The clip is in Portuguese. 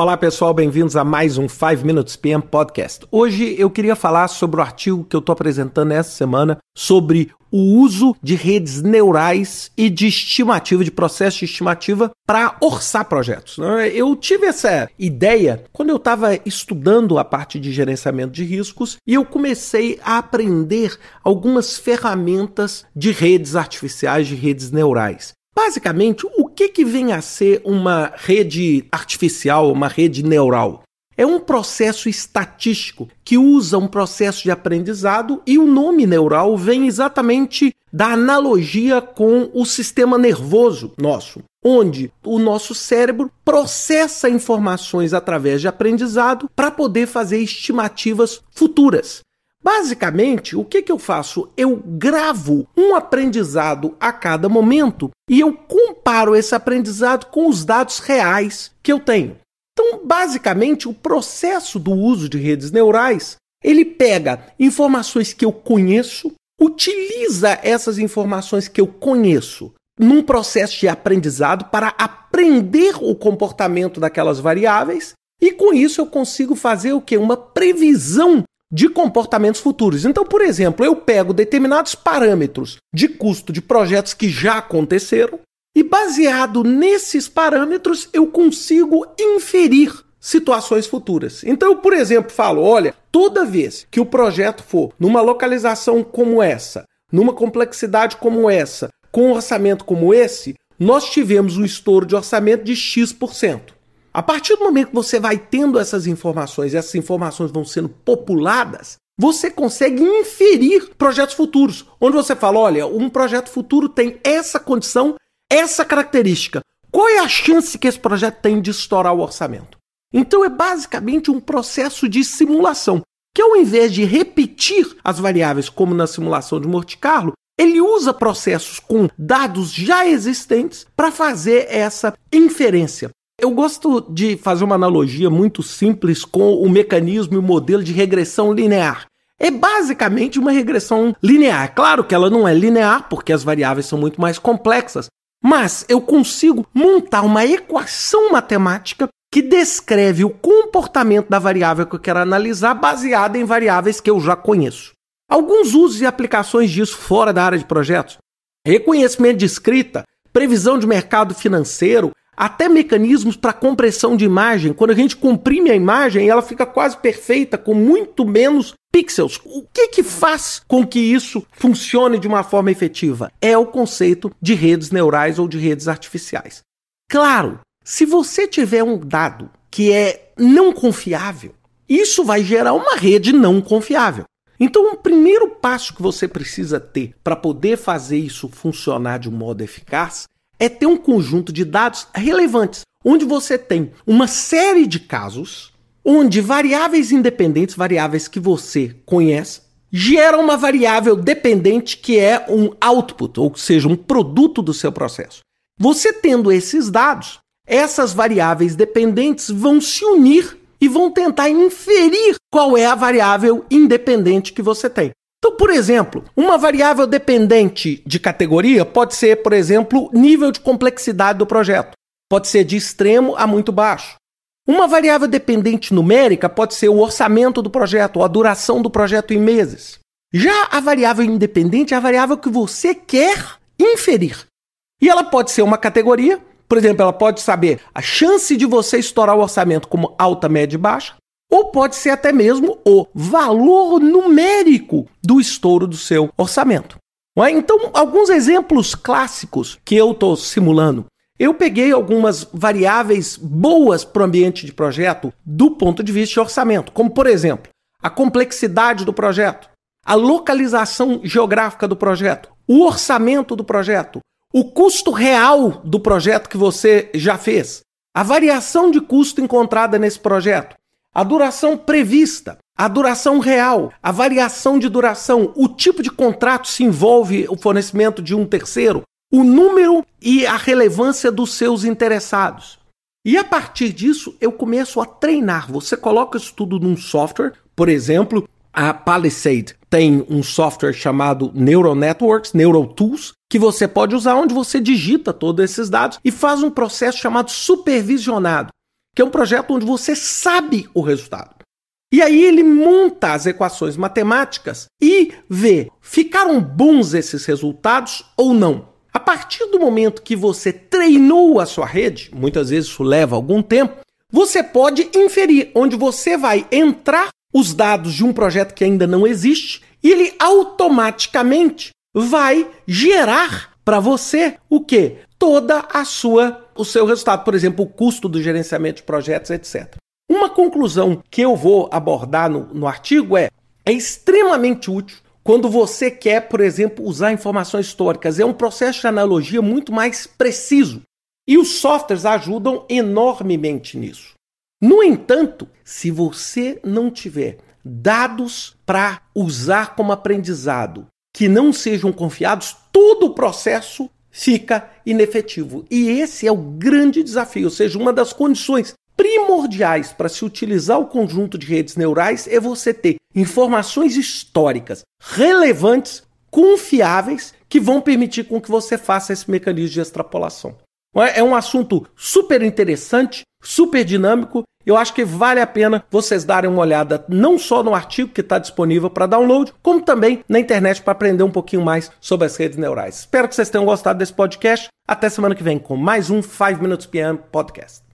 Olá pessoal, bem-vindos a mais um 5 Minutes PM Podcast. Hoje eu queria falar sobre o artigo que eu estou apresentando essa semana sobre o uso de redes neurais e de estimativa, de processo de estimativa para orçar projetos. Né? Eu tive essa ideia quando eu estava estudando a parte de gerenciamento de riscos e eu comecei a aprender algumas ferramentas de redes artificiais, de redes neurais. Basicamente, o que, que vem a ser uma rede artificial, uma rede neural? É um processo estatístico que usa um processo de aprendizado e o nome neural vem exatamente da analogia com o sistema nervoso nosso, onde o nosso cérebro processa informações através de aprendizado para poder fazer estimativas futuras. Basicamente, o que, que eu faço? Eu gravo um aprendizado a cada momento e eu comparo esse aprendizado com os dados reais que eu tenho. Então, basicamente, o processo do uso de redes neurais, ele pega informações que eu conheço, utiliza essas informações que eu conheço num processo de aprendizado para aprender o comportamento daquelas variáveis e com isso eu consigo fazer o que? Uma previsão de comportamentos futuros. Então, por exemplo, eu pego determinados parâmetros de custo de projetos que já aconteceram e, baseado nesses parâmetros, eu consigo inferir situações futuras. Então, eu, por exemplo, falo: olha, toda vez que o projeto for numa localização como essa, numa complexidade como essa, com um orçamento como esse, nós tivemos um estouro de orçamento de X%. A partir do momento que você vai tendo essas informações, essas informações vão sendo populadas, você consegue inferir projetos futuros, onde você fala: olha, um projeto futuro tem essa condição, essa característica. Qual é a chance que esse projeto tem de estourar o orçamento? Então é basicamente um processo de simulação, que ao invés de repetir as variáveis como na simulação de Monte Carlo, ele usa processos com dados já existentes para fazer essa inferência. Eu gosto de fazer uma analogia muito simples com o mecanismo e o modelo de regressão linear. É basicamente uma regressão linear. Claro que ela não é linear, porque as variáveis são muito mais complexas, mas eu consigo montar uma equação matemática que descreve o comportamento da variável que eu quero analisar baseada em variáveis que eu já conheço. Alguns usos e aplicações disso fora da área de projetos: reconhecimento de escrita, previsão de mercado financeiro, até mecanismos para compressão de imagem. Quando a gente comprime a imagem, ela fica quase perfeita, com muito menos pixels. O que, que faz com que isso funcione de uma forma efetiva? É o conceito de redes neurais ou de redes artificiais. Claro, se você tiver um dado que é não confiável, isso vai gerar uma rede não confiável. Então, o primeiro passo que você precisa ter para poder fazer isso funcionar de um modo eficaz é ter um conjunto de dados relevantes, onde você tem uma série de casos onde variáveis independentes, variáveis que você conhece, geram uma variável dependente que é um output, ou seja, um produto do seu processo. Você tendo esses dados, essas variáveis dependentes vão se unir e vão tentar inferir qual é a variável independente que você tem. Então, por exemplo, uma variável dependente de categoria pode ser, por exemplo, nível de complexidade do projeto. Pode ser de extremo a muito baixo. Uma variável dependente numérica pode ser o orçamento do projeto ou a duração do projeto em meses. Já a variável independente é a variável que você quer inferir. E ela pode ser uma categoria, por exemplo, ela pode saber a chance de você estourar o orçamento como alta, média e baixa, ou pode ser até mesmo o valor numérico do estouro do seu orçamento. É? Então, alguns exemplos clássicos que eu estou simulando. Eu peguei algumas variáveis boas para o ambiente de projeto do ponto de vista de orçamento, como por exemplo, a complexidade do projeto, a localização geográfica do projeto, o orçamento do projeto, o custo real do projeto que você já fez, a variação de custo encontrada nesse projeto, a duração prevista, a duração real, a variação de duração, o tipo de contrato se envolve o fornecimento de um terceiro, o número e a relevância dos seus interessados. E a partir disso eu começo a treinar. Você coloca isso tudo num software, por exemplo, a Palisade tem um software chamado Neural Networks, Neural Tools, que você pode usar onde você digita todos esses dados e faz um processo chamado supervisionado que é um projeto onde você sabe o resultado. E aí ele monta as equações matemáticas e vê ficaram bons esses resultados ou não. A partir do momento que você treinou a sua rede, muitas vezes isso leva algum tempo, você pode inferir onde você vai entrar os dados de um projeto que ainda não existe e ele automaticamente vai gerar para você o que? Toda a sua o seu resultado, por exemplo, o custo do gerenciamento de projetos, etc. Uma conclusão que eu vou abordar no, no artigo é: é extremamente útil quando você quer, por exemplo, usar informações históricas. É um processo de analogia muito mais preciso. E os softwares ajudam enormemente nisso. No entanto, se você não tiver dados para usar como aprendizado que não sejam confiados, todo o processo fica inefetivo. E esse é o grande desafio, ou seja, uma das condições primordiais para se utilizar o conjunto de redes neurais é você ter informações históricas relevantes, confiáveis, que vão permitir com que você faça esse mecanismo de extrapolação. É um assunto super interessante, super dinâmico. Eu acho que vale a pena vocês darem uma olhada não só no artigo que está disponível para download, como também na internet para aprender um pouquinho mais sobre as redes neurais. Espero que vocês tenham gostado desse podcast. Até semana que vem com mais um 5 Minutes PM Podcast.